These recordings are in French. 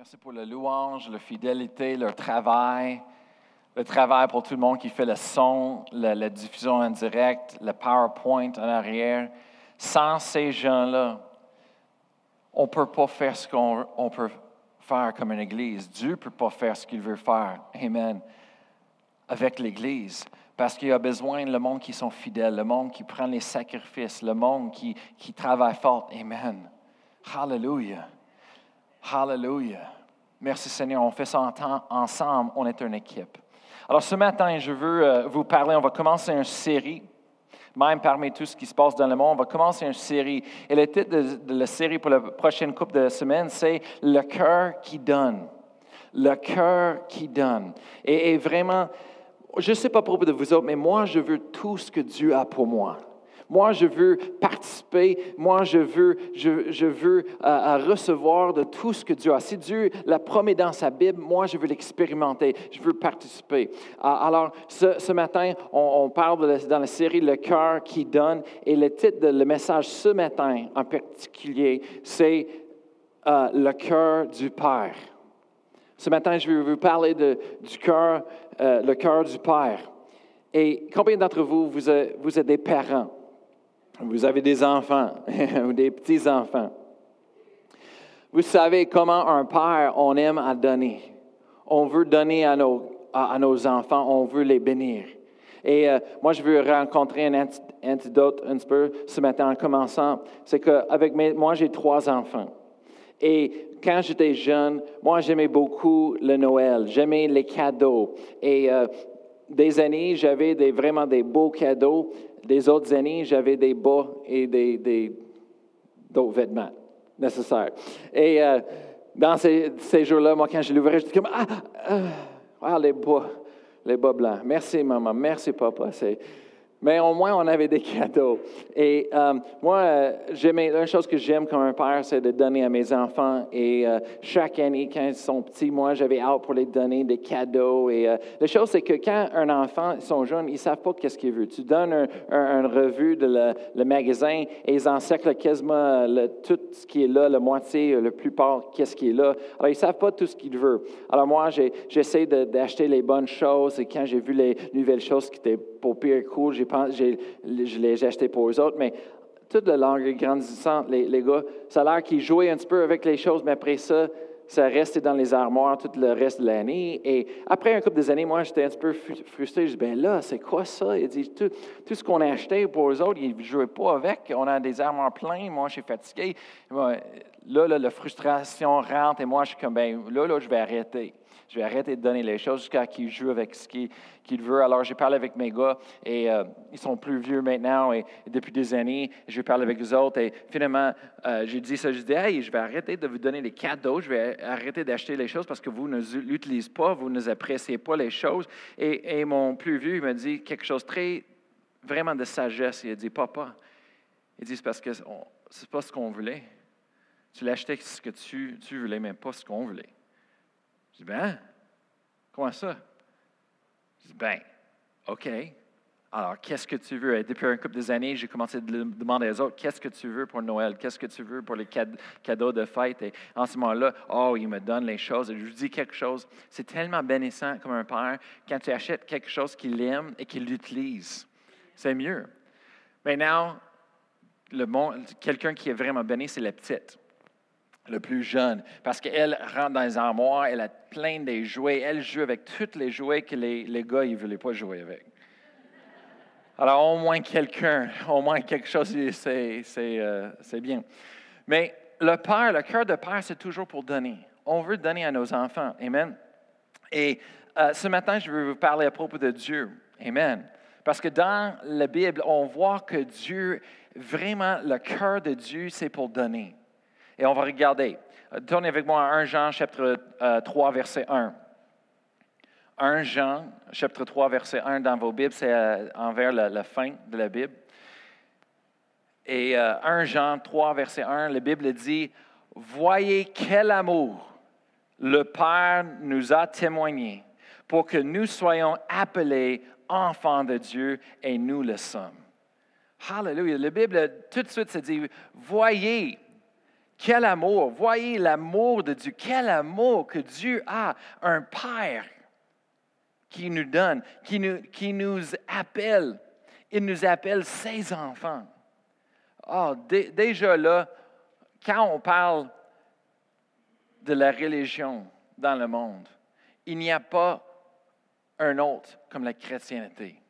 Merci pour la louange, la fidélité, leur travail, le travail pour tout le monde qui fait le son, la, diffusion en direct, le PowerPoint en arrière. Sans ces gens-là, on ne peut pas faire ce qu'on on peut faire comme une Église. Dieu ne peut pas faire ce qu'il veut faire. Amen. Avec l'Église. Parce qu'il y a besoin le monde qui sont fidèles, le monde qui prend les sacrifices, le monde qui, qui travaille fort. Amen. Hallelujah. Hallelujah. Merci Seigneur. On fait ça en ensemble. On est une équipe. Alors ce matin, je veux euh, vous parler. On va commencer une série. Même parmi tout ce qui se passe dans le monde, on va commencer une série. Et le titre de, la série pour la prochaine couple de semaines, c'est Le cœur qui donne. Le cœur qui donne. Et, et vraiment, je ne sais pas pour vous de vous autres, mais moi, je veux tout ce que Dieu a pour moi. Moi, je veux participer. Moi, je veux, je, veux euh, recevoir de tout ce que Dieu a. Si Dieu l'a promis dans sa Bible, moi, je veux l'expérimenter. Je veux participer. Euh, alors, ce, matin, on, parle dans la série Le cœur qui donne. Et le titre de le message ce matin en particulier, c'est euh, Le cœur du Père. Ce matin, je vais vous parler du cœur, euh, le cœur du Père. Et combien d'entre vous, vous êtes des parents? Vous avez des enfants ou des petits-enfants. Vous savez comment un père, on aime à donner. On veut donner à nos, enfants, on veut les bénir. Et euh, moi, je veux rencontrer un antidote un peu ce matin en commençant. C'est qu'avec moi, j'ai trois enfants. Et quand j'étais jeune, moi, j'aimais beaucoup le Noël. J'aimais les cadeaux. Et euh, des années, j'avais vraiment des beaux cadeaux. Des autres années, j'avais des bas et des, d'autres vêtements nécessaires. Et euh, dans ces, ces jours-là, moi, quand je l'ouvrais, j'étais comme Ah, ah, ah, les bas, les bas blancs. Merci, maman. Merci, papa. C'est, mais au moins, on avait des cadeaux. Et euh, moi, euh, une chose que j'aime comme un père, c'est de donner à mes enfants. Et euh, chaque année, quand ils sont petits, moi, j'avais hâte pour les donner des cadeaux. Et euh, la chose, c'est que quand un enfant, ils sont jeunes, ils ne savent pas qu'est-ce qu'ils veulent. Tu donnes un, un, une revue de le, le, magasin et ils encerclent quasiment le, tout ce qui est là, la moitié, la plupart, qu'est-ce qui est là. Alors, ils ne savent pas tout ce qu'ils veulent. Alors, moi, j'essaie d'acheter les bonnes choses. Et quand j'ai vu les nouvelles choses qui étaient pour pire cool, j'ai, je l'ai acheté pour eux autres, mais toute la langue grandissante, les, les gars, ça a l'air qu'ils jouaient un petit peu avec les choses, mais après ça, ça restait dans les armoires tout le reste de l'année. Et après un couple d'années, moi, j'étais un petit peu frustré. Je dis, ben là, c'est quoi ça? Il dit, tout, tout ce qu'on a acheté pour eux autres, ils ne jouaient pas avec. On a des armoires pleines. Moi, je suis fatigué. Là, là, la frustration rentre et moi, je suis comme, ben là, là, je vais arrêter. Je vais arrêter de donner les choses jusqu'à qu'ils jouent avec ce qu'ils qu veulent. Alors, j'ai parlé avec mes gars et euh, ils sont plus vieux maintenant et, depuis des années, je parle avec eux autres et finalement, euh, j'ai dit ça. Je dis, hey, je vais arrêter de vous donner des cadeaux. Je vais arrêter d'acheter les choses parce que vous ne l'utilisez pas, vous ne appréciez pas les choses. Et, mon plus vieux, il m'a dit quelque chose très, vraiment de sagesse. Il a dit, papa, il dit, c'est parce que c'est pas ce qu'on voulait. Tu acheté ce que tu voulais, mais pas ce qu'on voulait. Je dis, ben, comment ça? Je dis, ben, OK. Alors, qu'est-ce que tu veux? Et depuis un couple d'années, j'ai commencé à demander aux autres, qu'est-ce que tu veux pour Noël? Qu'est-ce que tu veux pour les cadeaux de fête? Et en ce moment-là, oh, il me donne les choses. Et je lui dis quelque chose. C'est tellement bénissant comme un père quand tu achètes quelque chose qu'il aime et qu'il l'utilise. C'est mieux. Maintenant, quelqu'un qui est vraiment béni, c'est la petite le plus jeune, parce qu'elle rentre dans les armoires, elle a plein de jouets, elle joue avec tous les jouets que les, les gars ne voulaient pas jouer avec. Alors, au moins quelqu'un, au moins quelque chose, euh, c'est bien. Mais le père, le cœur de père, c'est toujours pour donner. On veut donner à nos enfants. Amen. Et euh, ce matin, je veux vous parler à propos de Dieu. Amen. Parce que dans la Bible, on voit que Dieu, vraiment, le cœur de Dieu, c'est pour donner. Et on va regarder. Tournez avec moi à 1 Jean, chapitre 3, verset 1. 1 Jean, chapitre 3, verset 1 dans vos Bibles, c'est envers la, la, fin de la Bible. Et 1 Jean 3, verset 1, la Bible dit, Voyez quel amour le Père nous a témoigné pour que nous soyons appelés enfants de Dieu et nous le sommes. Hallelujah. La Bible, tout de suite, se dit, voyez Quel amour. Voyez l'amour de Dieu. Quel amour que Dieu a. Un Père qui nous donne, qui nous, appelle. Il nous appelle ses enfants. Oh, déjà là, quand on parle de la religion dans le monde, il n'y a pas un autre comme la chrétienté.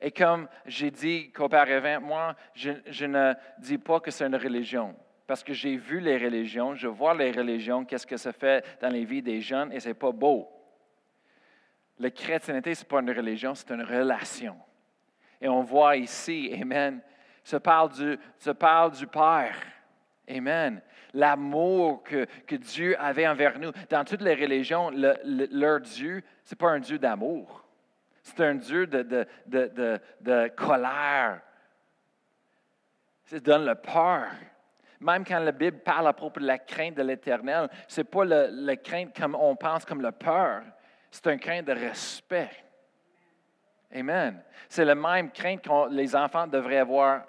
Et comme j'ai dit qu'auparavant, moi, je, ne dis pas que c'est une religion, parce que j'ai vu les religions, je vois les religions, qu'est-ce que ça fait dans les vies des jeunes, et ce n'est pas beau. La chrétienté, ce n'est pas une religion, c'est une relation. Et on voit ici, Amen, se parle du, se parle du Père. Amen. L'amour que, que, Dieu avait envers nous. Dans toutes les religions, leur Dieu, ce n'est pas un Dieu d'amour. C'est un Dieu de, de, de, de colère. Ça donne le peur. Même quand la Bible parle à propos de la crainte de l'Éternel, ce n'est pas la crainte comme on pense comme la peur. C'est un crainte de respect. Amen. C'est la même crainte que les enfants devraient avoir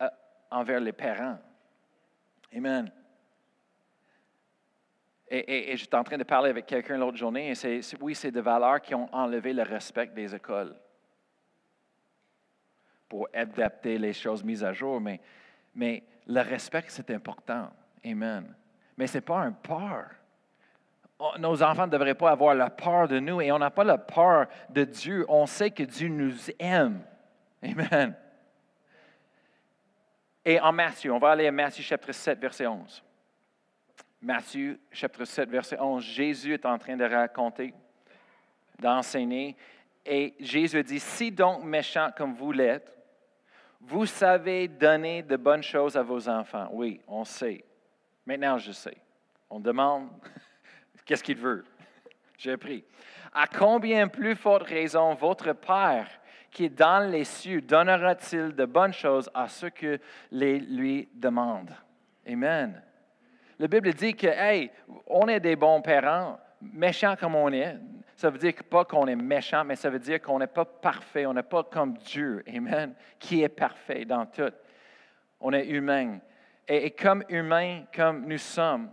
euh, envers les parents. Amen. Et, j'étais en train de parler avec quelqu'un l'autre journée, et c'est, oui, c'est des valeurs qui ont enlevé le respect des écoles pour adapter les choses mises à jour, mais, mais le respect, c'est important. Amen. Mais ce n'est pas un peur. Nos enfants ne devraient pas avoir la peur de nous et on n'a pas la peur de Dieu. On sait que Dieu nous aime. Amen. Et en Matthieu, on va aller à Matthieu chapitre 7, verset 11. Matthieu chapitre 7, verset 11. Jésus est en train de raconter, d'enseigner. Et Jésus dit, si donc méchant comme vous l'êtes, vous savez donner de bonnes choses à vos enfants. Oui, on sait. Maintenant, je sais. On demande Qu'est-ce qu'il veut? J'ai appris. À combien plus forte raison votre Père qui est dans les cieux donnera-t-il de bonnes choses à ceux que les lui demandent? Amen. La Bible dit que, hey, on est des bons parents, méchants comme on est. Ça veut dire pas qu'on est méchant, mais ça veut dire qu'on n'est pas parfait. On n'est pas comme Dieu. Amen. Qui est parfait dans tout. On est humain. Et, comme humain, comme nous sommes,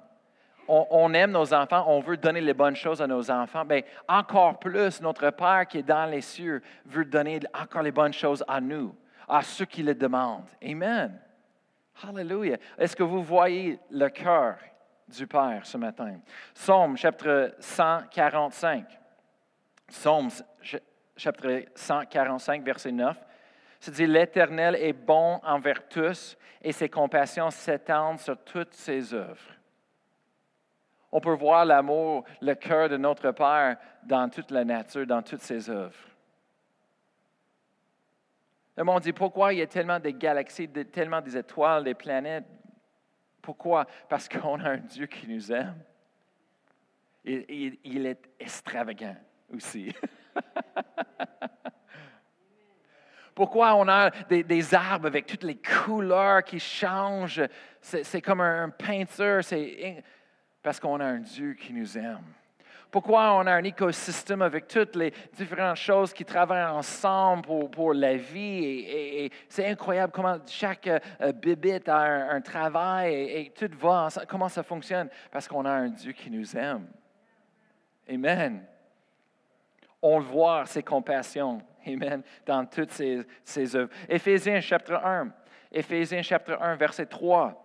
on, aime nos enfants, on veut donner les bonnes choses à nos enfants, bien, encore plus, notre Père qui est dans les cieux veut donner encore les bonnes choses à nous, à ceux qui le demandent. Amen. Hallelujah. Est-ce que vous voyez le cœur du Père ce matin? Psaume chapitre 145. Psaume chapitre 145, verset 9. C'est dit, l'Éternel est bon envers tous et ses compassions s'étendent sur toutes ses œuvres. On peut voir l'amour, le cœur de notre Père dans toute la nature, dans toutes ses œuvres. Le monde dit pourquoi il y a tellement de galaxies, tellement des étoiles, des planètes? Pourquoi? Parce qu'on a un Dieu qui nous aime. Il est extravagant aussi. Pourquoi on a des, arbres avec toutes les couleurs qui changent? C'est comme un peinture. C'est parce qu'on a un Dieu qui nous aime. Pourquoi on a un écosystème avec toutes les différentes choses qui travaillent ensemble pour, la vie? Et, c'est incroyable comment chaque euh, bébé a un, travail et, tout va Comment ça fonctionne? Parce qu'on a un Dieu qui nous aime. Amen. On le voit, ses compassions. Amen. Dans toutes ses, œuvres. Éphésiens chapitre 1. Éphésiens chapitre 1, verset 3.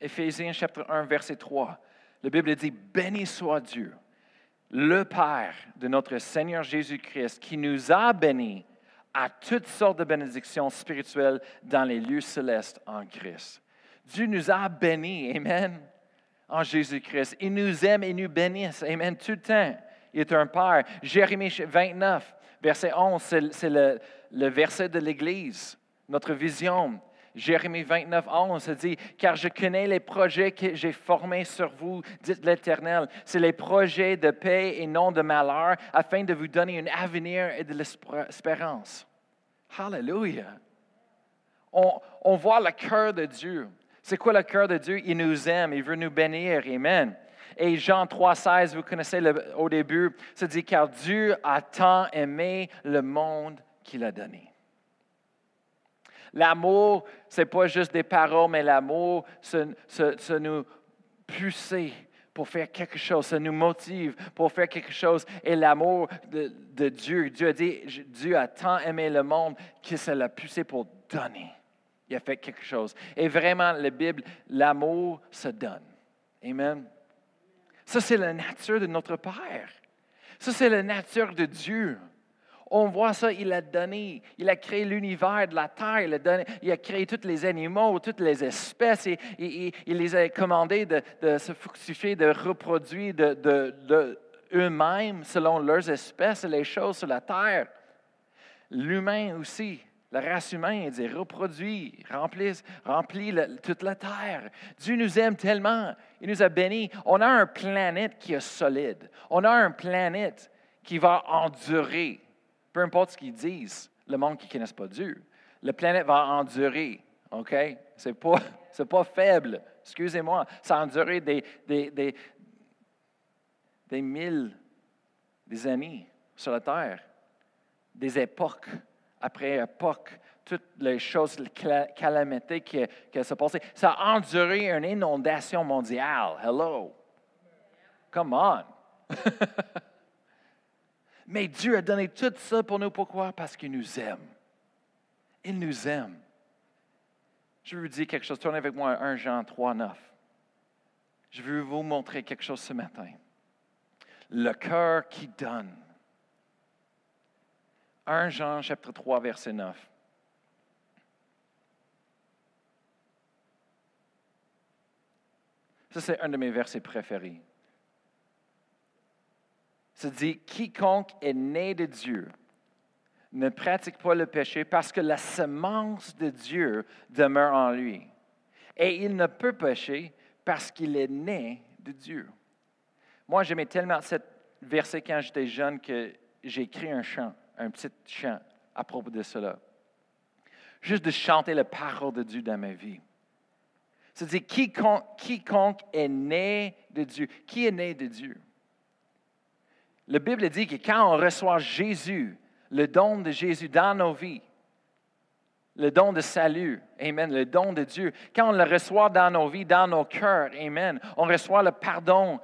Éphésiens chapitre 1, verset 3. La Bible dit, Béni soit Dieu, le Père de notre Seigneur Jésus-Christ, qui nous a bénis à toutes sortes de bénédictions spirituelles dans les lieux célestes en Christ. Dieu nous a bénis, Amen, en Jésus-Christ. Il nous aime et nous bénit, Amen, tout le temps. Il est un Père. Jérémie 29, verset 11, c'est le, le verset de l'Église, notre vision. Jérémie 29, 11 se dit, car je connais les projets que j'ai formés sur vous, dit l'Éternel. C'est les projets de paix et non de malheur, afin de vous donner un avenir et de l'espérance. Hallelujah. On, on voit le cœur de Dieu. C'est quoi le cœur de Dieu? Il nous aime, il veut nous bénir. Amen. Et Jean 3, 16, vous connaissez au début, se dit, car Dieu a tant aimé le monde qu'il a donné. L'amour, c'est pas juste des paroles, mais l'amour, c'est nous pousser pour faire quelque chose, ça nous motive pour faire quelque chose. Et l'amour de, Dieu, Dieu a dit, Dieu a tant aimé le monde que ça l'a poussé pour donner. Il a fait quelque chose. Et vraiment, la Bible, l'amour se donne. Amen. Ça, c'est la nature de notre Père. Ça, c'est la nature de Dieu. On voit ça, il a donné, il a créé l'univers de la terre, il a, donné, créé tous les animaux, toutes les espèces, et, il les a commandés de, se fructifier, de reproduire de, eux-mêmes selon leurs espèces les choses sur la terre. L'humain aussi, la race humaine, dit reproduit, remplit, remplit toute la terre. Dieu nous aime tellement, il nous a bénis. On a un planète qui est solide. On a un planète qui va endurer, peu importe ce qu'ils disent, le monde qui ne connaisse pas Dieu. La planète va endurer, OK? Ce n'est pas, pas faible, excusez-moi. Ça a enduré des, des, des, des mille, des années sur la terre, des époques après époque, toutes les choses, les calamités qui, qui se passaient. Ça a enduré une inondation mondiale. Hello. Come on. Mais Dieu a donné tout ça pour nous. Pourquoi? Parce qu'il nous aime. Il nous aime. Je veux vous dire quelque chose. Tournez avec moi à 1 Jean 3, 9. Je veux vous montrer quelque chose ce matin. Le cœur qui donne 1 Jean chapitre 3 verset 9. Ça, c'est un de mes versets préférés. Ça dit, quiconque est né de Dieu ne pratique pas le péché parce que la semence de Dieu demeure en lui. Et il ne peut pécher parce qu'il est né de Dieu. Moi, j'aimais tellement ce verset quand j'étais jeune que j'ai écrit un chant un petit chant à propos de cela. Juste de chanter la parole de Dieu dans ma vie. C'est-à-dire, quiconque, quiconque est né de Dieu. Qui est né de Dieu? La Bible dit que quand on reçoit Jésus, le don de Jésus dans nos vies, le don de salut, Amen, le don de Dieu, quand on le reçoit dans nos vies, dans nos cœurs, Amen, on reçoit le pardon,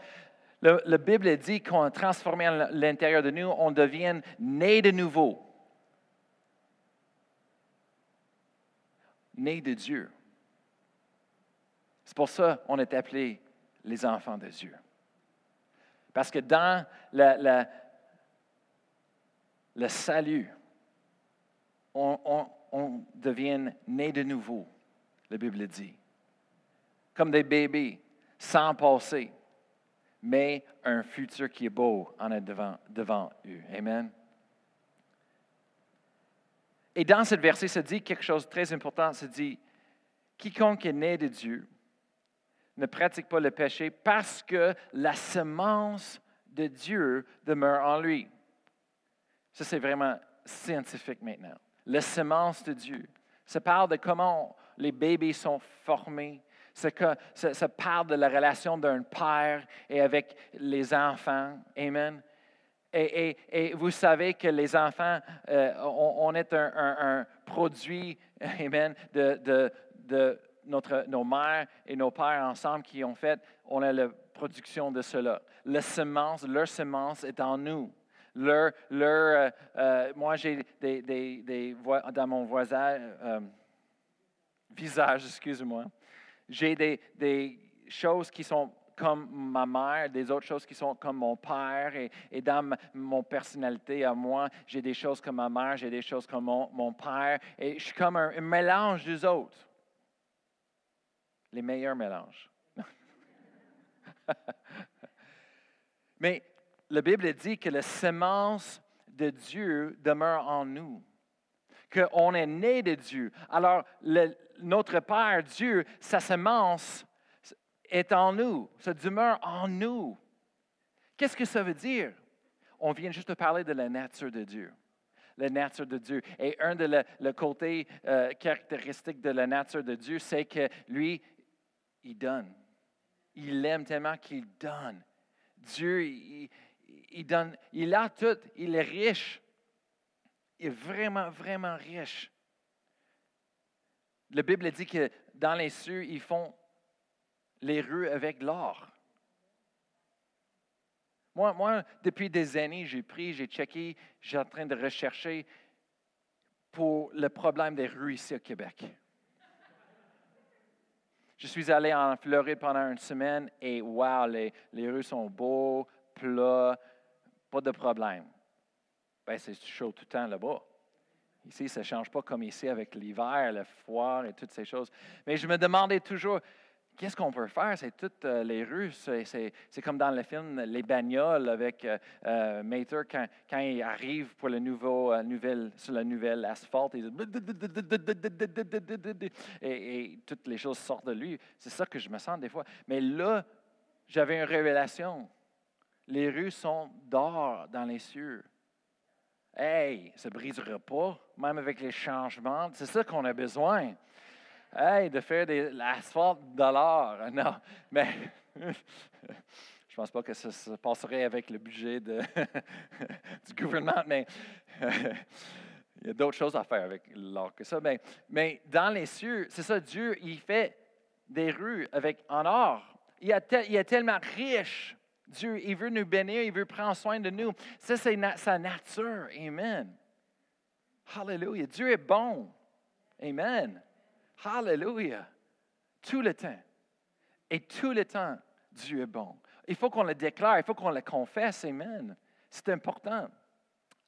la Bible dit transformé à l'intérieur de nous, on devient né de nouveau. Né de Dieu. C'est pour ça qu'on est appelé les enfants de Dieu. Parce que dans le salut, on, on devient né de nouveau, la Bible dit. Comme des bébés, sans passé mais un futur qui est beau en est devant, devant eux. Amen. Et dans ce verset, ça dit quelque chose de très important. Ça dit, quiconque est né de Dieu ne pratique pas le péché parce que la semence de Dieu demeure en lui. Ça, c'est vraiment scientifique maintenant. La semence de Dieu. Ça parle de comment les bébés sont formés, ça, parle de la relation d'un père et avec les enfants. Amen. Et, vous savez que les enfants, euh, on, est un, produit, amen, de, notre, nos mères et nos pères ensemble qui ont fait, on a la production de cela. La semence, leur semence est en nous. Leur, leur, euh, euh, moi, j'ai des, des, dans mon voisin, visage, excuse-moi, j'ai des, choses qui sont comme ma mère, des autres choses qui sont comme mon père, et, dans mon personnalité à moi, j'ai des choses comme ma mère, j'ai des choses comme mon, père, et je suis comme un, mélange des autres. Les meilleurs mélanges. Mais la Bible dit que la semence de Dieu demeure en nous qu'on est né de Dieu. Alors, notre Père, Dieu, sa semence est en nous, ça demeure en nous. Qu'est-ce que ça veut dire? On vient juste de parler de la nature de Dieu. La nature de Dieu. Et un des le, côtés euh, caractéristiques de la nature de Dieu, c'est que lui, il donne. Il aime tellement qu'il donne. Dieu, il, donne, il a tout, il est riche est vraiment, vraiment riche. La Bible dit que dans les cieux, ils font les rues avec l'or. Moi, moi, depuis des années, j'ai pris, j'ai checké, j'ai en train de rechercher pour le problème des rues ici au Québec. Je suis allé en Floride pendant une semaine et wow, les, les rues sont beaux, plats, pas de problème. Ben, c'est chaud tout le temps là-bas. Ici, ça ne change pas comme ici avec l'hiver, le foire et toutes ces choses. Mais je me demandais toujours, qu'est-ce qu'on peut faire? C'est toutes euh, les rues. C'est, comme dans le film Les Bagnoles avec euh, euh, Mater quand, quand, il arrive pour le nouveau, nouvelle, sur le nouvel asphalte. et, et, toutes les choses sortent de lui. C'est ça que je me sens des fois. Mais là, j'avais une révélation. Les rues sont d'or dans les cieux. Hey, ça ne brisera pas, même avec les changements. C'est ça qu'on a besoin. Hey, de faire de l'asphalte de l'or. Non, mais je ne pense pas que ça se passerait avec le budget du gouvernement, mais il y a d'autres choses à faire avec l'or que ça. Mais, dans les cieux, c'est ça, Dieu, il fait des rues avec, en or. Il, il est tellement riche. Dieu, il veut nous bénir, il veut prendre soin de nous. Ça, c'est sa nature. Amen. Hallelujah. Dieu est bon. Amen. Hallelujah. Tout le temps. Et tout le temps, Dieu est bon. Il faut qu'on le déclare, il faut qu'on le confesse. Amen. C'est important.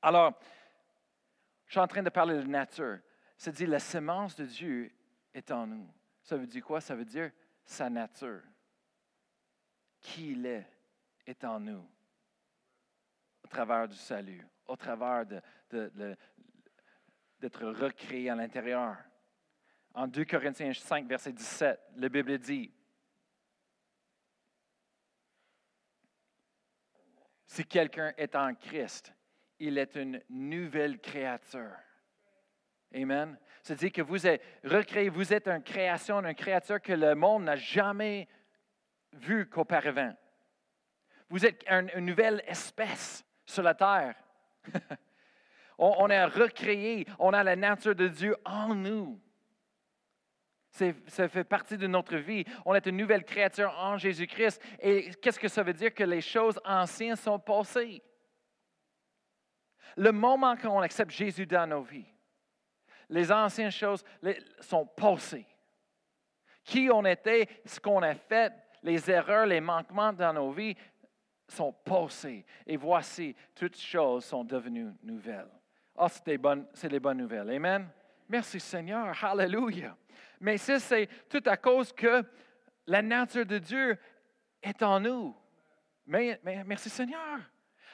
Alors, je suis en train de parler de nature. Ça dit la semence de Dieu est en nous. Ça veut dire quoi? Ça veut dire sa nature. Qui il est est en nous. Au travers du salut, au travers d'être recréé à l'intérieur. En 2 Corinthiens 5, verset 17, la Bible dit, si quelqu'un est en Christ, il est une nouvelle créature. Amen. C'est-à-dire que vous êtes recréé, vous êtes une création, une créature que le monde n'a jamais vue qu'auparavant. Vous êtes une nouvelle espèce sur la terre. on, est recréé, on a la nature de Dieu en nous ça fait partie de notre vie. On est une nouvelle créature en Jésus-Christ. Et qu'est-ce que ça veut dire que les choses anciennes sont passées? Le moment qu'on accepte Jésus dans nos vies, les anciennes choses sont passées. Qui on était, ce qu'on a fait, les erreurs, les manquements dans nos vies sont passés. Et voici, toutes choses sont devenues nouvelles. Ah, c'est les bonnes nouvelles. Amen. Merci Seigneur. Hallelujah. Mais ça, c'est tout à cause que la nature de Dieu est en nous. Mais, merci Seigneur.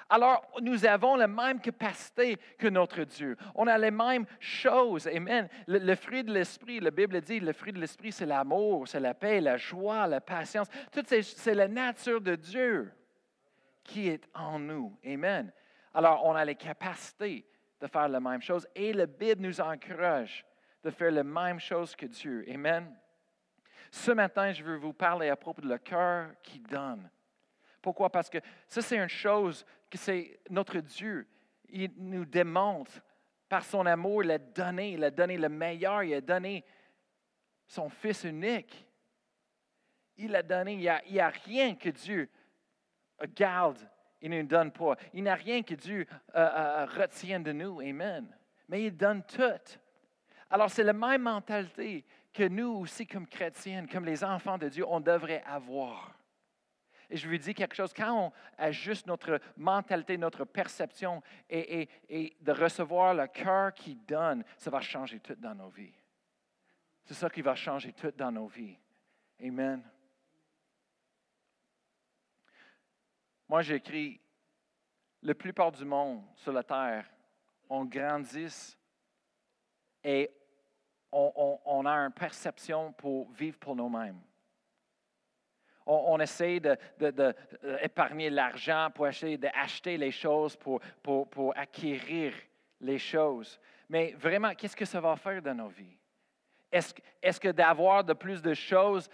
Alors, nous avons la même capacité que notre Dieu. On a les mêmes choses. Amen. Le, fruit de l'esprit, la Bible dit, le fruit de l'esprit, c'est l'amour, c'est la paix, la joie, la patience. Tout c'est la nature de Dieu qui est en nous. Amen. Alors, on a les capacités de faire la même chose et la Bible nous encourage de faire la même chose que Dieu. Amen. Ce matin, je veux vous parler à propos de le cœur qui donne. Pourquoi? Parce que ça, c'est une chose que c'est notre Dieu. Il nous démontre par son amour, il a donné, il a donné le meilleur, il a donné son Fils unique. Il a donné, il n'y a, a, rien que Dieu garde, il ne donne pas. Il n'y a rien que Dieu euh, euh, retient de nous. Amen. Mais il donne tout. Alors, c'est la même mentalité que nous aussi, comme chrétiennes, comme les enfants de Dieu, on devrait avoir. Et je vous dis quelque chose, quand on ajuste notre mentalité, notre perception et, de recevoir le cœur qui donne, ça va changer tout dans nos vies. C'est ça qui va changer tout dans nos vies. Amen. Moi, j'écris, la plupart du monde sur la terre, on grandit et on, a une perception pour vivre pour nous-mêmes. On, essaie d'épargner l'argent pour essayer d'acheter les choses, pour, pour, acquérir les choses. Mais vraiment, qu'est-ce que ça va faire dans nos vies? Est-ce que d'avoir de plus de choses,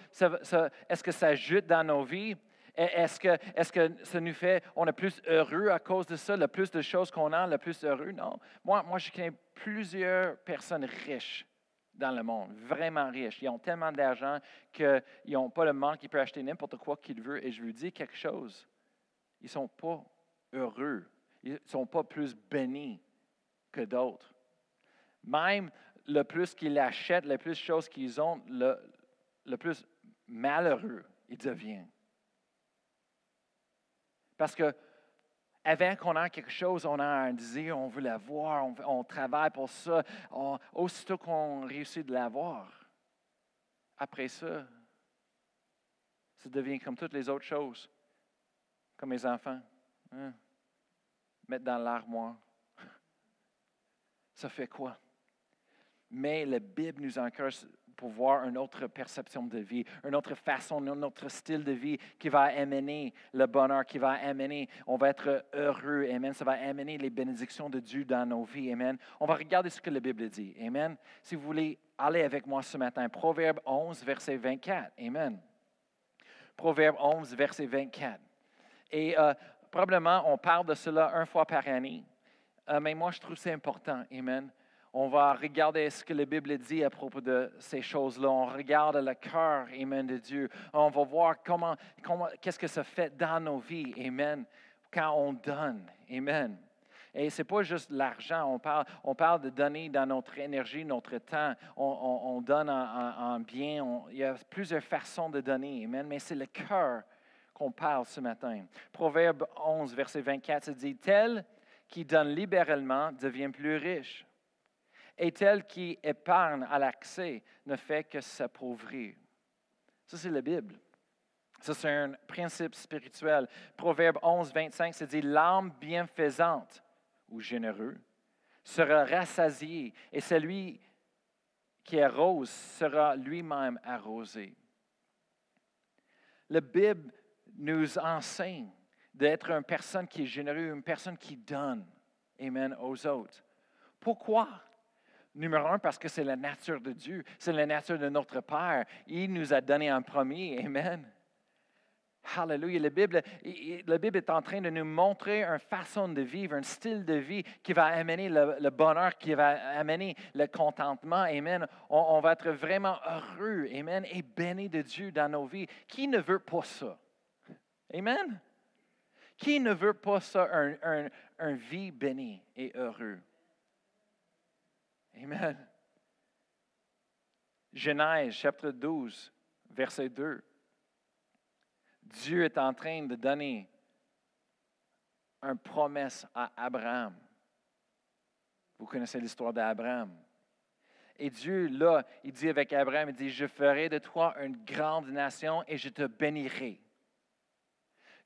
est-ce que ça ajoute dans nos vies? Est-ce que, est ça nous fait, on est plus heureux à cause de ça, le plus de choses qu'on a, le plus heureux? Non. Moi, moi je connais plusieurs personnes riches dans le monde, vraiment riches. Ils ont tellement d'argent qu'ils n'ont pas le manque, ils peuvent acheter n'importe quoi qu'ils veulent. Et je vous dis quelque chose, ils ne sont pas heureux, ils ne sont pas plus bénis que d'autres. Même le plus qu'ils achètent, le plus de choses qu'ils ont, le plus malheureux ils deviennent. Parce que avant qu'on ait quelque chose, on a un désir, on veut l'avoir, on, travaille pour ça. aussitôt qu'on réussit de l'avoir, après ça, ça devient comme toutes les autres choses, comme les enfants. Hein? Mettre dans l'armoire. Ça fait quoi? Mais la Bible nous encourage pour voir une autre perception de vie, une autre façon, un autre style de vie qui va amener le bonheur, qui va amener, on va être heureux, Amen. Ça va amener les bénédictions de Dieu dans nos vies, Amen. On va regarder ce que la Bible dit, Amen. Si vous voulez aller avec moi ce matin, Proverbe 11, verset 24, Amen. Proverbe 11, verset 24. Et euh, probablement, on parle de cela une fois par année, euh, mais moi, je trouve c'est important, Amen on va regarder ce que la Bible dit à propos de ces choses-là. On regarde le cœur, Amen, de Dieu. On va voir comment, qu'est-ce que ça fait dans nos vies, Amen, quand on donne, Amen. Et ce n'est pas juste l'argent, on parle, on parle de donner dans notre énergie, notre temps, on, donne en, bien, il y a plusieurs façons de donner, Amen, mais c'est le cœur qu'on parle ce matin. Proverbe 11, verset 24, ça dit, Tel qui donne libéralement devient plus riche et tel qui épargne à l'accès ne fait que s'appauvrir. Ça, c'est la Bible. Ça, c'est un principe spirituel. Proverbe 11, 25, c'est dit L'âme bienfaisante ou généreux sera rassasiée, et celui qui arrose sera lui-même arrosé. La Bible nous enseigne d'être une personne qui est généreuse, une personne qui donne, Amen, aux autres. Pourquoi? Numéro un, parce que c'est la nature de Dieu, c'est la nature de notre Père. Il nous a donné un premier. Amen. Hallelujah. La Bible, la Bible est en train de nous montrer une façon de vivre, un style de vie qui va amener le, bonheur, qui va amener le contentement. Amen. On, va être vraiment heureux. Amen. Et béni de Dieu dans nos vies. Qui ne veut pas ça? Amen. Qui ne veut pas ça, un, vie bénie et heureux? Amen. Genèse chapitre 12, verset 2. Dieu est en train de donner une promesse à Abraham. Vous connaissez l'histoire d'Abraham. Et Dieu, là, il dit avec Abraham, il dit, je ferai de toi une grande nation et je te bénirai.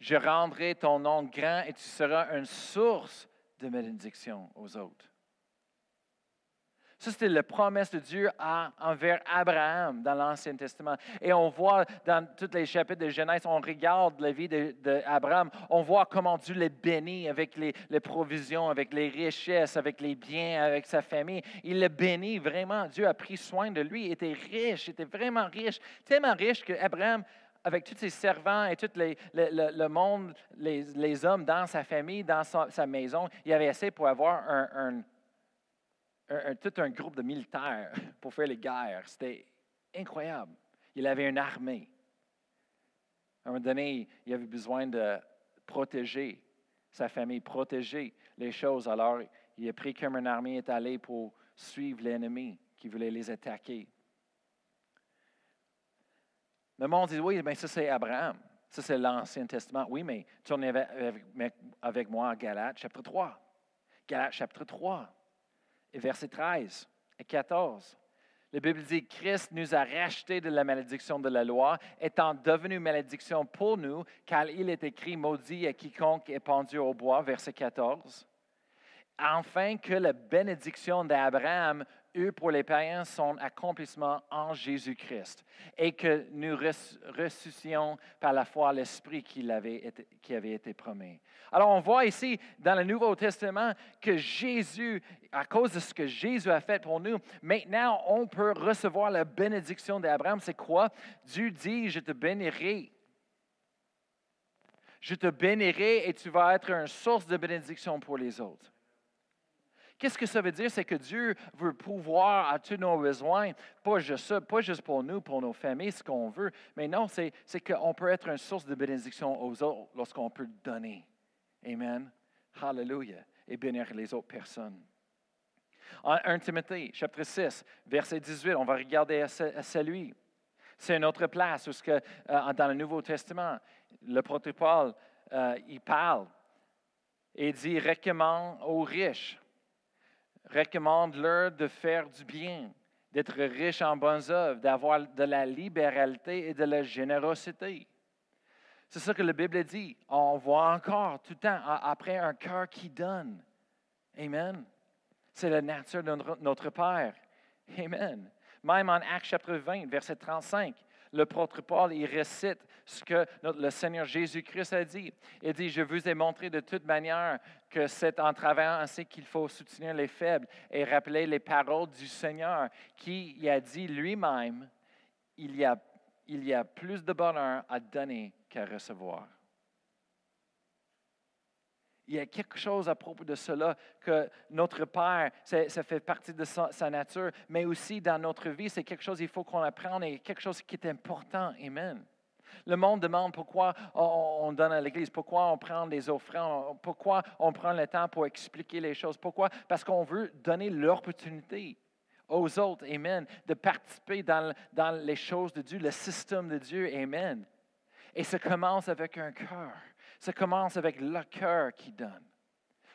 Je rendrai ton nom grand et tu seras une source de bénédiction aux autres. Ça, c'était la promesse de Dieu envers Abraham dans l'Ancien Testament. Et on voit dans tous les chapitres de Genèse, on regarde la vie d'Abraham, on voit comment Dieu l'a béni avec les, provisions, avec les richesses, avec les biens, avec sa famille. Il l'a béni vraiment. Dieu a pris soin de lui. Il était riche, il était vraiment riche, tellement riche qu'Abraham avec tous ses servants et tout le, monde, les, hommes dans sa famille, dans sa, maison, il avait assez pour avoir un tout un groupe de militaires pour faire les guerres. C'était incroyable. Il avait une armée. À un moment donné, il avait besoin de protéger sa famille, protéger les choses. Alors, il a pris comme une armée est allé pour suivre l'ennemi qui voulait les attaquer. Le monde dit, oui, mais ça c'est Abraham. Ça c'est l'Ancien Testament. Oui, mais tournez avec, avec moi à Galates chapitre 3. Galates chapitre 3 et versets 13 et 14. La Bible dit, Christ nous a rachetés de la malédiction de la loi, étant devenu malédiction pour nous, car il est écrit, maudit à quiconque est pendu au bois, verset 14 afin que la bénédiction d'Abraham pour les païens son accomplissement en Jésus-Christ et que nous ressuscions par la foi l'Esprit qui qui avait été promis. Alors on voit ici dans le Nouveau Testament que Jésus, à cause de ce que Jésus a fait pour nous, maintenant on peut recevoir la bénédiction d'Abraham. C'est quoi? Dieu dit, je te bénirai. Je te bénirai et tu vas être une source de bénédiction pour les autres. Qu'est-ce que ça veut dire? C'est que Dieu veut pouvoir à tous nos besoins, pas juste pas juste pour nous, pour nos familles, ce qu'on veut, mais non, c'est, qu'on peut être une source de bénédiction aux autres lorsqu'on peut donner. Amen. Hallelujah. Et bénir les autres personnes. En 1 Timothée, chapitre 6, verset 18, on va regarder à, celui. C'est une autre place où que, euh, dans le Nouveau Testament, le protocole, Paul, euh, il parle et dit recommande aux riches, recommande-leur de faire du bien, d'être riches en bonnes œuvres, d'avoir de la libéralité et de la générosité. C'est ça que la Bible dit. On voit encore tout le temps après un cœur qui donne. Amen. C'est la nature de notre Père. Amen. Même en Actes chapitre 20, verset 35, le prêtre Paul, il récite ce que le Seigneur Jésus-Christ a dit. Il dit, je vous ai montré de toute manière que c'est en travaillant ainsi qu'il faut soutenir les faibles et rappeler les paroles du Seigneur qui a dit lui-même, il y a, il y a plus de bonheur à donner qu'à recevoir. Il y a quelque chose à propos de cela que notre Père, ça, fait partie de sa, nature, mais aussi dans notre vie, c'est quelque chose qu'il faut qu'on apprenne et quelque chose qui est important. Amen. Le monde demande pourquoi on, donne à l'Église, pourquoi on prend des offrandes, pourquoi on prend le temps pour expliquer les choses. Pourquoi? Parce qu'on veut donner l'opportunité aux autres, Amen, de participer dans, dans les choses de Dieu, le système de Dieu, Amen. Et ça commence avec un cœur. Ça commence avec le cœur qui donne.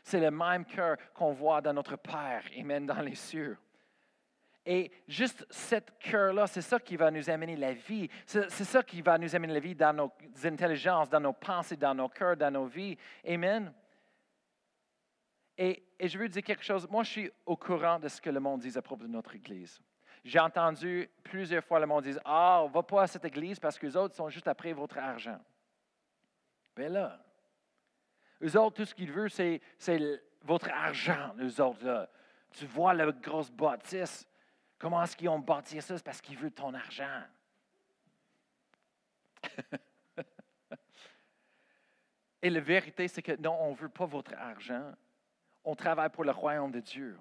C'est le même cœur qu'on voit dans notre Père, Amen, dans les cieux. Et juste cette cœur-là, c'est ça qui va nous amener la vie. C'est ça qui va nous amener la vie dans nos intelligences, dans nos pensées, dans nos cœurs, dans nos vies. Amen. Et, et je veux dire quelque chose. Moi, je suis au courant de ce que le monde dit à propos de notre Église. J'ai entendu plusieurs fois le monde dire Ah, on va pas à cette Église parce que les autres sont juste après votre argent. Bien là, eux autres, tout ce qu'ils veulent, c'est, votre argent, eux autres. Là. Tu vois la grosse bâtisse. Comment est-ce qu'ils ont bâti ça? C'est parce qu'ils veulent ton argent. Et la vérité, c'est que non, on ne veut pas votre argent. On travaille pour le royaume de Dieu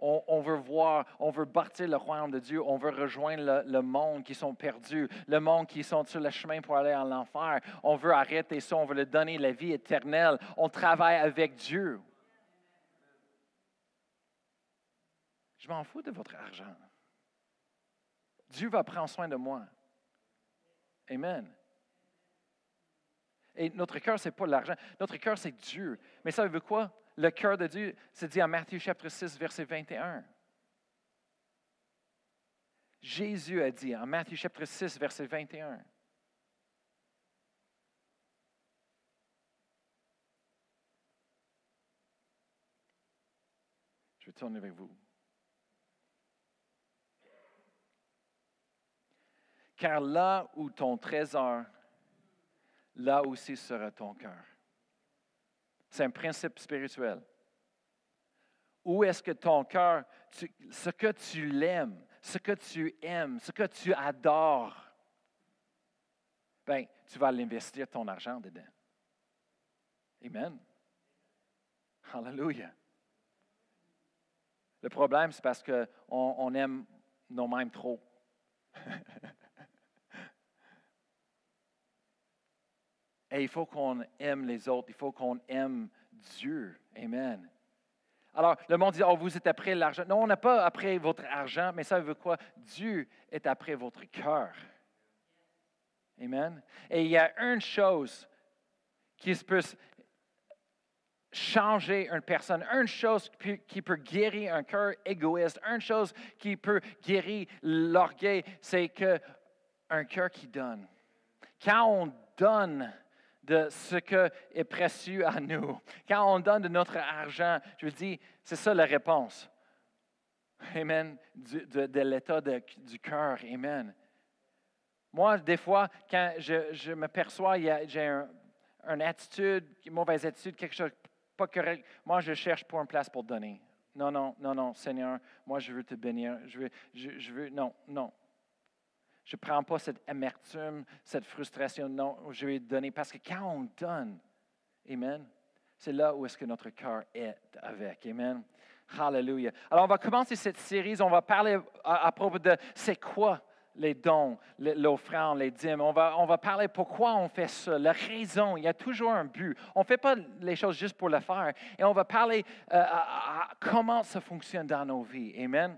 on, veut voir, on veut bâtir le royaume de Dieu, on veut rejoindre le, monde qui sont perdus, le monde qui sont sur le chemin pour aller en enfer. On veut arrêter ça, on veut leur donner la vie éternelle. On travaille avec Dieu. Je m'en fous de votre argent. Dieu va prendre soin de moi. Amen. Et notre cœur, ce n'est pas l'argent. Notre cœur, c'est Dieu. Mais ça veut quoi? Le cœur de Dieu, c'est dit en Matthieu chapitre 6, verset 21. Jésus a dit en Matthieu chapitre 6, verset 21. Je vais tourner avec vous. Car là où ton trésor, là aussi sera ton cœur. C'est un principe spirituel. Où est-ce que ton cœur, ce que tu l'aimes, ce que tu aimes, ce que tu adores, ben, tu vas l'investir ton argent dedans. Amen. Hallelujah. Le problème, c'est parce qu'on on aime nous-mêmes trop. Et il faut qu'on aime les autres, il faut qu'on aime Dieu. Amen. Alors, le monde dit, oh, vous êtes après l'argent. Non, on n'est pas après votre argent, mais ça veut quoi? Dieu est après votre cœur. Amen. Et il y a une chose qui peut changer une personne, une chose qui peut guérir un cœur égoïste, une chose qui peut guérir l'orgueil, c'est que un cœur qui donne. Quand on donne, de ce qui est précieux à nous. Quand on donne de notre argent, je vous dis, c'est ça la réponse. Amen. de, l'état du cœur. Amen. Moi, des fois, quand je, je me perçois, j'ai un, une attitude, une mauvaise attitude, quelque chose pas correct, moi, je cherche pour une place pour donner. Non, non, non, non, Seigneur, moi, je veux te bénir. Je veux, je veux, non, non. Je ne prends pas cette amertume, cette frustration. Non, je vais donner. Parce que quand on donne, Amen, C'est là où est-ce que notre cœur est avec. Amen. Hallelujah. Alors, on va commencer cette série. On va parler à, propos de c'est quoi les dons, l'offrande, les dîmes. On va, on va parler pourquoi on fait ça, la raison. Il y a toujours un but. On ne fait pas les choses juste pour le faire. Et on va parler euh, à comment ça fonctionne dans nos vies. Amen.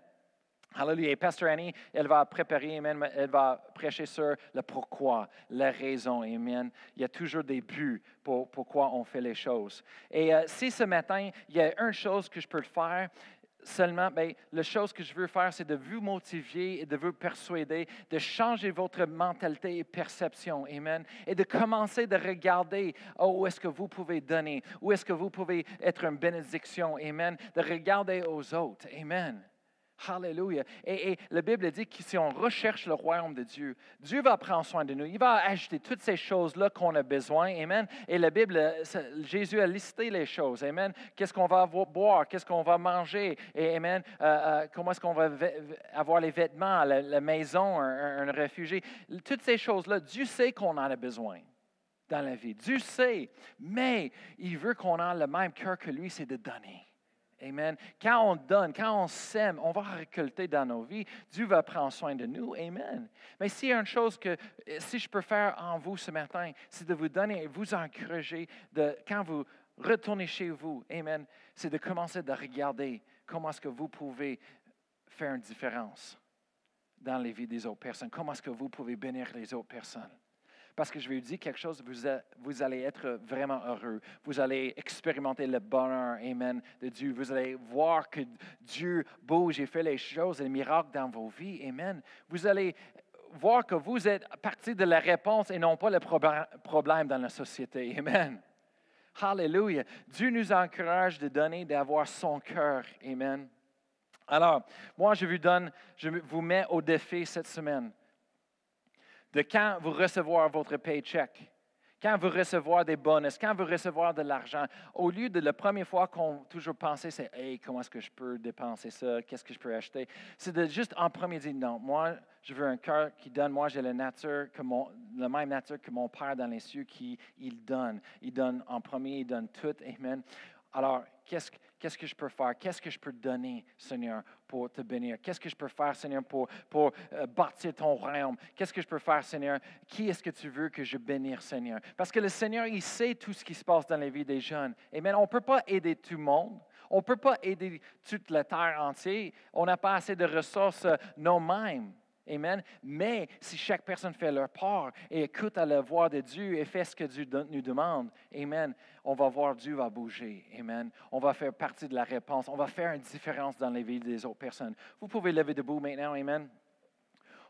Hallelujah. Et Pastor Annie, elle va préparer, elle va prêcher sur le pourquoi, la raison, amen. Il y a toujours des buts pour pourquoi on fait les choses. Et euh, si ce matin, il y a une chose que je peux faire, seulement, bien, la chose que je veux faire, c'est de vous motiver et de vous persuader de changer votre mentalité et perception. Amen. Et de commencer de regarder oh, où est-ce que vous pouvez donner, où est-ce que vous pouvez être une bénédiction. Amen. De regarder aux autres. Amen. Hallelujah. Et, la Bible dit que si on recherche le royaume de Dieu, Dieu va prendre soin de nous. Il va ajouter toutes ces choses-là qu'on a besoin. Amen. Et la Bible, Jésus a listé les choses. Amen. Qu'est-ce qu'on va boire? Qu'est-ce qu'on va manger? Et, amen. Euh, euh, comment est-ce qu'on va avoir les vêtements, la, maison, un, un réfugié? Toutes ces choses-là, Dieu sait qu'on en a besoin dans la vie. Dieu sait. Mais il veut qu'on ait le même cœur que lui, c'est de donner. Amen. Quand on donne, quand on sème, on va récolter dans nos vies. Dieu va prendre soin de nous. Amen. Mais s'il y a une chose que, si je peux faire en vous ce matin, c'est de vous donner et vous encourager, de, quand vous retournez chez vous, Amen, c'est de commencer de regarder comment est-ce que vous pouvez faire une différence dans les vies des autres personnes. Comment est-ce que vous pouvez bénir les autres personnes? Parce que je vais vous dire quelque chose, vous, allez être vraiment heureux. Vous allez expérimenter le bonheur, Amen, de Dieu. Vous allez voir que Dieu bouge et fait les choses, les miracles dans vos vies, Amen. Vous allez voir que vous êtes partie de la réponse et non pas le problème dans la société, Amen. Hallelujah. Dieu nous encourage de donner, d'avoir son cœur, Amen. Alors, moi, je vous donne, je vous mets au défi cette semaine de quand vous recevoir votre paycheck, quand vous recevoir des bonus, quand vous recevoir de l'argent, au lieu de la première fois qu'on toujours pensait, c'est Hey, comment est-ce que je peux dépenser ça? Qu'est-ce que je peux acheter? C'est de juste en premier dire non, moi, je veux un cœur qui donne. Moi, j'ai la nature, que mon, la même nature que mon Père dans les cieux qui il donne. Il donne en premier, il donne tout. Amen. Alors, qu'est-ce, qu'est-ce que je peux faire? Qu'est-ce que je peux donner, Seigneur, pour te bénir? Qu'est-ce que je peux faire, Seigneur, pour, pour euh, bâtir ton royaume? Qu'est-ce que je peux faire, Seigneur? Qui est-ce que tu veux que je bénisse, Seigneur? Parce que le Seigneur, il sait tout ce qui se passe dans la vie des jeunes. Maintenant, on ne peut pas aider tout le monde. On ne peut pas aider toute la terre entière. On n'a pas assez de ressources euh, nous-mêmes. Amen. Mais si chaque personne fait leur part et écoute à la voix de Dieu et fait ce que Dieu nous demande, Amen, on va voir Dieu va bouger. Amen. On va faire partie de la réponse. On va faire une différence dans les vies des autres personnes. Vous pouvez lever debout maintenant. Amen.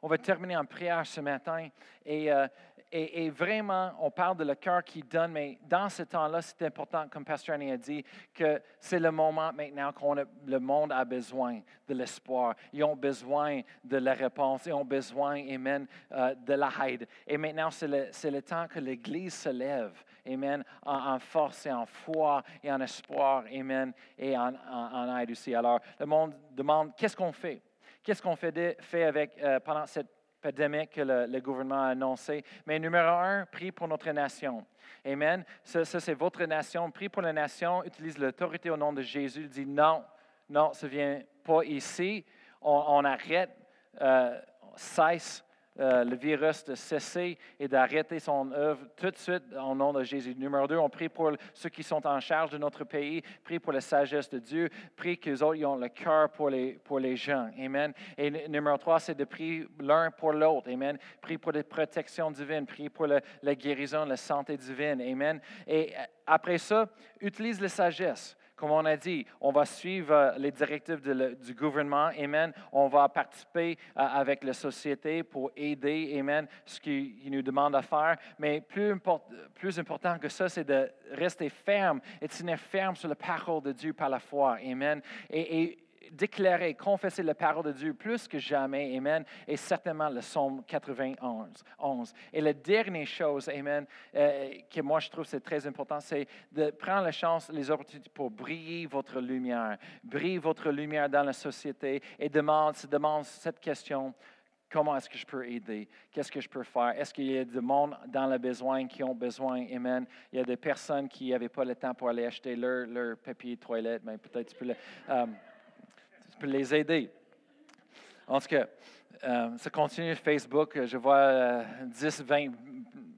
On va terminer en prière ce matin. Et euh, et, vraiment, on parle de le cœur qui donne, mais dans ce temps-là, c'est important, comme Pasteur Annie a dit, que c'est le moment maintenant que le monde a besoin de l'espoir. Ils ont besoin de la réponse. Ils ont besoin, Amen, euh, de la aide. Et maintenant, c'est le, temps que l'Église se lève, Amen, en, force et en foi et en espoir, Amen, et en, en, aide aussi. Alors, le monde demande, qu'est-ce qu'on fait? Qu'est-ce qu'on fait, fait avec, euh, pendant cette pandémique que le, gouvernement a annoncé. Mais numéro un, prie pour notre nation. Amen. Ça, c'est votre nation. Prie pour la nation. Utilise l'autorité au nom de Jésus. Dit non, non, ça ne vient pas ici. On, arrête, euh, cesse euh, le virus de cesser et d'arrêter son œuvre tout de suite au nom de Jésus. Numéro deux, on prie pour ceux qui sont en charge de notre pays, prie pour la sagesse de Dieu, prie qu'ils autres ont le cœur pour les, pour les gens. Amen. Et numéro trois, c'est de prier l'un pour l'autre. Amen. Prie pour la protection divine, prie pour la, la guérison, la santé divine. Amen. Et euh, après ça, utilise la sagesse. Comme on a dit, on va suivre euh, les directives du gouvernement, Amen. On va participer euh, avec la société pour aider, Amen, ce qu'il nous demande à faire. Mais plus, important que ça, c'est de rester ferme et de tenir ferme sur la parole de Dieu par la foi, Amen. Déclarer, confesser la parole de Dieu plus que jamais, Amen, et certainement le psaume 91. Et la dernière chose, Amen, euh, que moi je trouve c'est très important, c'est de prendre la chance, les opportunités pour briller votre lumière, briller votre lumière dans la société et demande, se demande cette question, Comment est-ce que je peux aider? Qu'est-ce que je peux faire? Est-ce qu'il y a du monde dans le besoin qui ont besoin? Amen? Il y a des personnes qui n'avaient pas le temps pour aller acheter leur, leur papier de toilette, mais peut-être tu, euh, tu peux, les aider. En tout cas, euh, ça continue Facebook. Je vois 10, euh, 20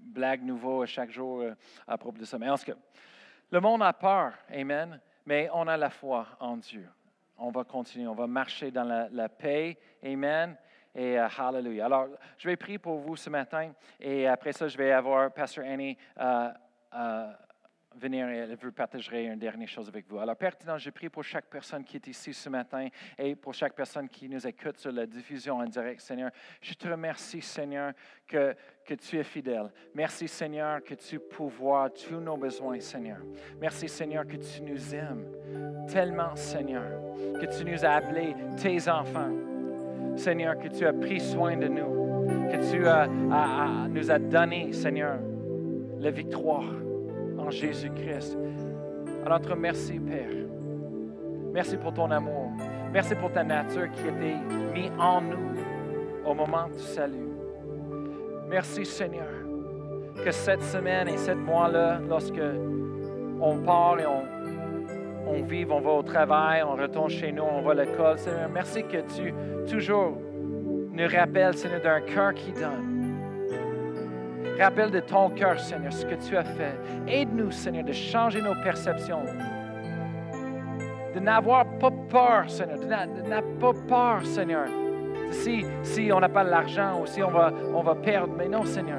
blagues nouveaux chaque jour à propos de ça. Mais en tout cas, le monde a peur. Amen. Mais on a la foi en Dieu. On va continuer. On va marcher dans la, paix. Amen et uh, hallelujah. Alors, je vais prier pour vous ce matin et après ça, je vais avoir Pastor Annie venir et elle veut partager une dernière chose avec vous. Alors, Père je prie pour chaque personne qui est ici ce matin et pour chaque personne qui nous écoute sur la diffusion en direct, Seigneur. Je te remercie, Seigneur, que, que tu es fidèle. Merci, Seigneur, que tu pouvoir tous nos besoins, Seigneur. Merci, Seigneur, que tu nous aimes tellement, Seigneur, que tu nous as appelés tes enfants. Seigneur, que tu as pris soin de nous, que tu as, nous as donné, Seigneur, la victoire Jésus-Christ. Alors, te merci, Père. Merci pour ton amour. Merci pour ta nature qui été mise en nous au moment du salut. Merci, Seigneur, que cette semaine et cette mois-là, lorsque on part et on, on vive, on va au travail, on retourne chez nous, on va à l'école. Seigneur, merci que tu toujours nous rappelles, Seigneur, d'un cœur qui donne. Rappelle de ton cœur, Seigneur, ce que tu as fait. Aide-nous, Seigneur, de changer nos perceptions. De n'avoir pas peur, Seigneur. De n'avoir pas peur, Seigneur. Si, si on n'a pas l'argent ou si on va, on va perdre. Mais non, Seigneur.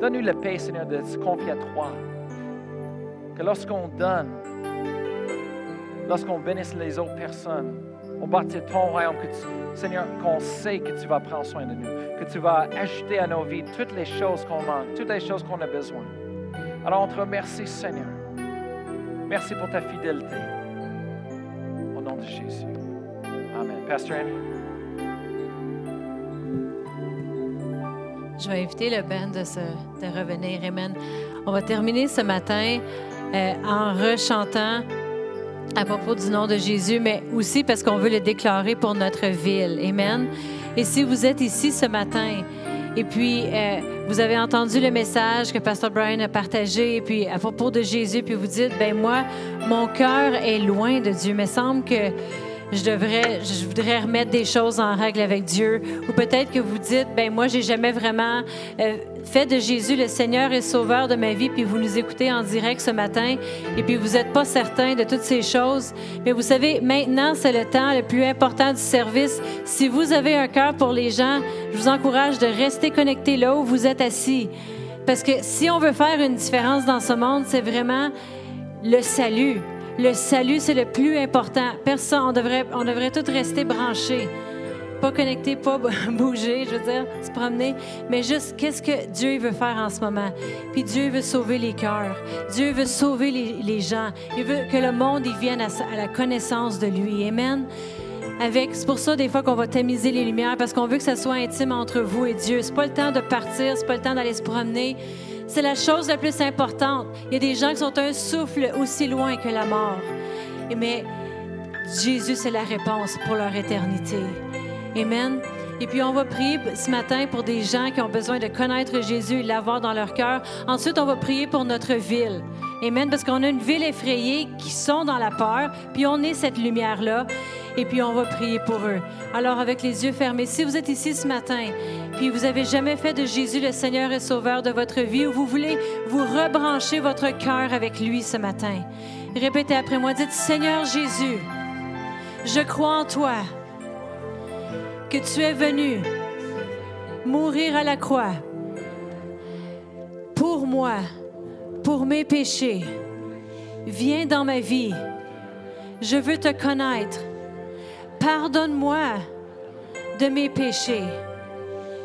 Donne-nous la paix, Seigneur, de se confier à toi. Que lorsqu'on donne, lorsqu'on bénisse les autres personnes, on bâtit ton royaume, Seigneur, qu'on sait que tu vas prendre soin de nous, que tu vas ajouter à nos vies toutes les choses qu'on manque, toutes les choses qu'on a besoin. Alors on te remercie, Seigneur. Merci pour ta fidélité. Au nom de Jésus. Amen. Pastor Annie? Je vais inviter le band de, de revenir. Amen. On va terminer ce matin euh, en rechantant à propos du nom de Jésus, mais aussi parce qu'on veut le déclarer pour notre ville. Amen. Et si vous êtes ici ce matin, et puis euh, vous avez entendu le message que Pasteur Brian a partagé, et puis à propos de Jésus, puis vous dites, ben moi, mon cœur est loin de Dieu. Mais semble que je devrais, je voudrais remettre des choses en règle avec Dieu. Ou peut-être que vous dites, ben moi, j'ai jamais vraiment euh, fait de Jésus le Seigneur et Sauveur de ma vie, puis vous nous écoutez en direct ce matin, et puis vous n'êtes pas certain de toutes ces choses. Mais vous savez, maintenant, c'est le temps le plus important du service. Si vous avez un cœur pour les gens, je vous encourage de rester connecté là où vous êtes assis. Parce que si on veut faire une différence dans ce monde, c'est vraiment le salut. Le salut, c'est le plus important. Personne, on devrait, on devrait tous rester branchés. Pas connectés, pas bouger, je veux dire, se promener, mais juste qu'est-ce que Dieu veut faire en ce moment? Puis Dieu veut sauver les cœurs. Dieu veut sauver les, gens. Il veut que le monde y vienne à, à la connaissance de lui. Amen. Avec, c'est pour ça des fois qu'on va tamiser les lumières parce qu'on veut que ça soit intime entre vous et Dieu. C'est pas le temps de partir, c'est pas le temps d'aller se promener. C'est la chose la plus importante. Il y a des gens qui sont un souffle aussi loin que la mort. Mais Jésus, c'est la réponse pour leur éternité. Amen. Et puis on va prier ce matin pour des gens qui ont besoin de connaître Jésus et l'avoir dans leur cœur. Ensuite, on va prier pour notre ville. Amen. Parce qu'on a une ville effrayée qui sont dans la peur, puis on est cette lumière-là. Et puis on va prier pour eux. Alors avec les yeux fermés, si vous êtes ici ce matin puis vous n'avez jamais fait de Jésus le Seigneur et Sauveur de votre vie, ou vous voulez vous rebrancher votre cœur avec lui ce matin, répétez après moi, dites Seigneur Jésus, je crois en toi, que tu es venu mourir à la croix pour moi, pour mes péchés. Viens dans ma vie. Je veux te connaître. Pardonne-moi de mes péchés.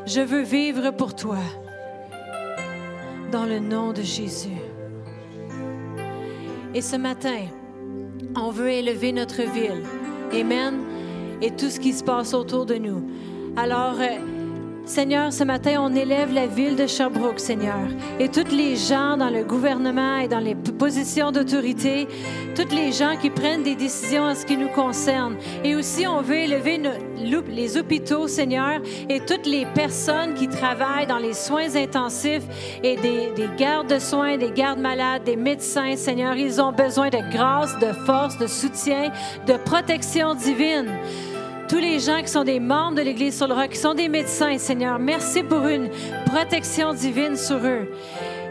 Je veux vivre pour toi. Dans le nom de Jésus. Et ce matin, on veut élever notre ville. Amen. Et tout ce qui se passe autour de nous. Alors, euh, Seigneur, ce matin, on élève la ville de Sherbrooke, Seigneur, et tous les gens dans le gouvernement et dans les positions d'autorité, tous les gens qui prennent des décisions en ce qui nous concerne. Et aussi, on veut élever les hôpitaux, Seigneur, et toutes les personnes qui travaillent dans les soins intensifs et des, des gardes de soins, des gardes malades, des médecins, Seigneur. Ils ont besoin de grâce, de force, de soutien, de protection divine tous les gens qui sont des membres de l'Église sur le roc, qui sont des médecins, Seigneur. Merci pour une protection divine sur eux.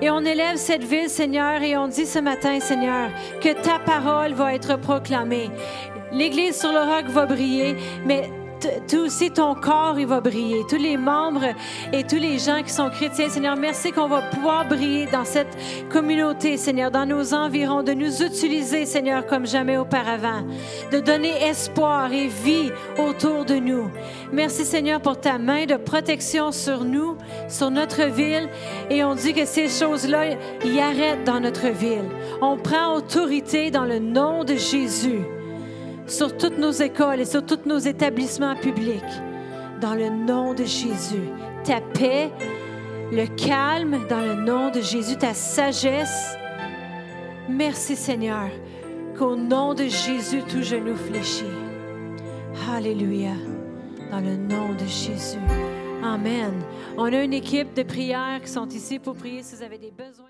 Et on élève cette ville, Seigneur, et on dit ce matin, Seigneur, que ta parole va être proclamée. L'Église sur le roc va briller, mais tout aussi ton corps, il va briller. Tous les membres et tous les gens qui sont chrétiens, Seigneur, merci qu'on va pouvoir briller dans cette communauté, Seigneur, dans nos environs, de nous utiliser, Seigneur, comme jamais auparavant, de donner espoir et vie autour de nous. Merci, Seigneur, pour ta main de protection sur nous, sur notre ville, et on dit que ces choses-là, y arrêtent dans notre ville. On prend autorité dans le nom de Jésus sur toutes nos écoles et sur tous nos établissements publics. Dans le nom de Jésus. Ta paix, le calme, dans le nom de Jésus, ta sagesse. Merci Seigneur, qu'au nom de Jésus, tout genou fléchit. Alléluia. Dans le nom de Jésus. Amen. On a une équipe de prières qui sont ici pour prier si vous avez des besoins.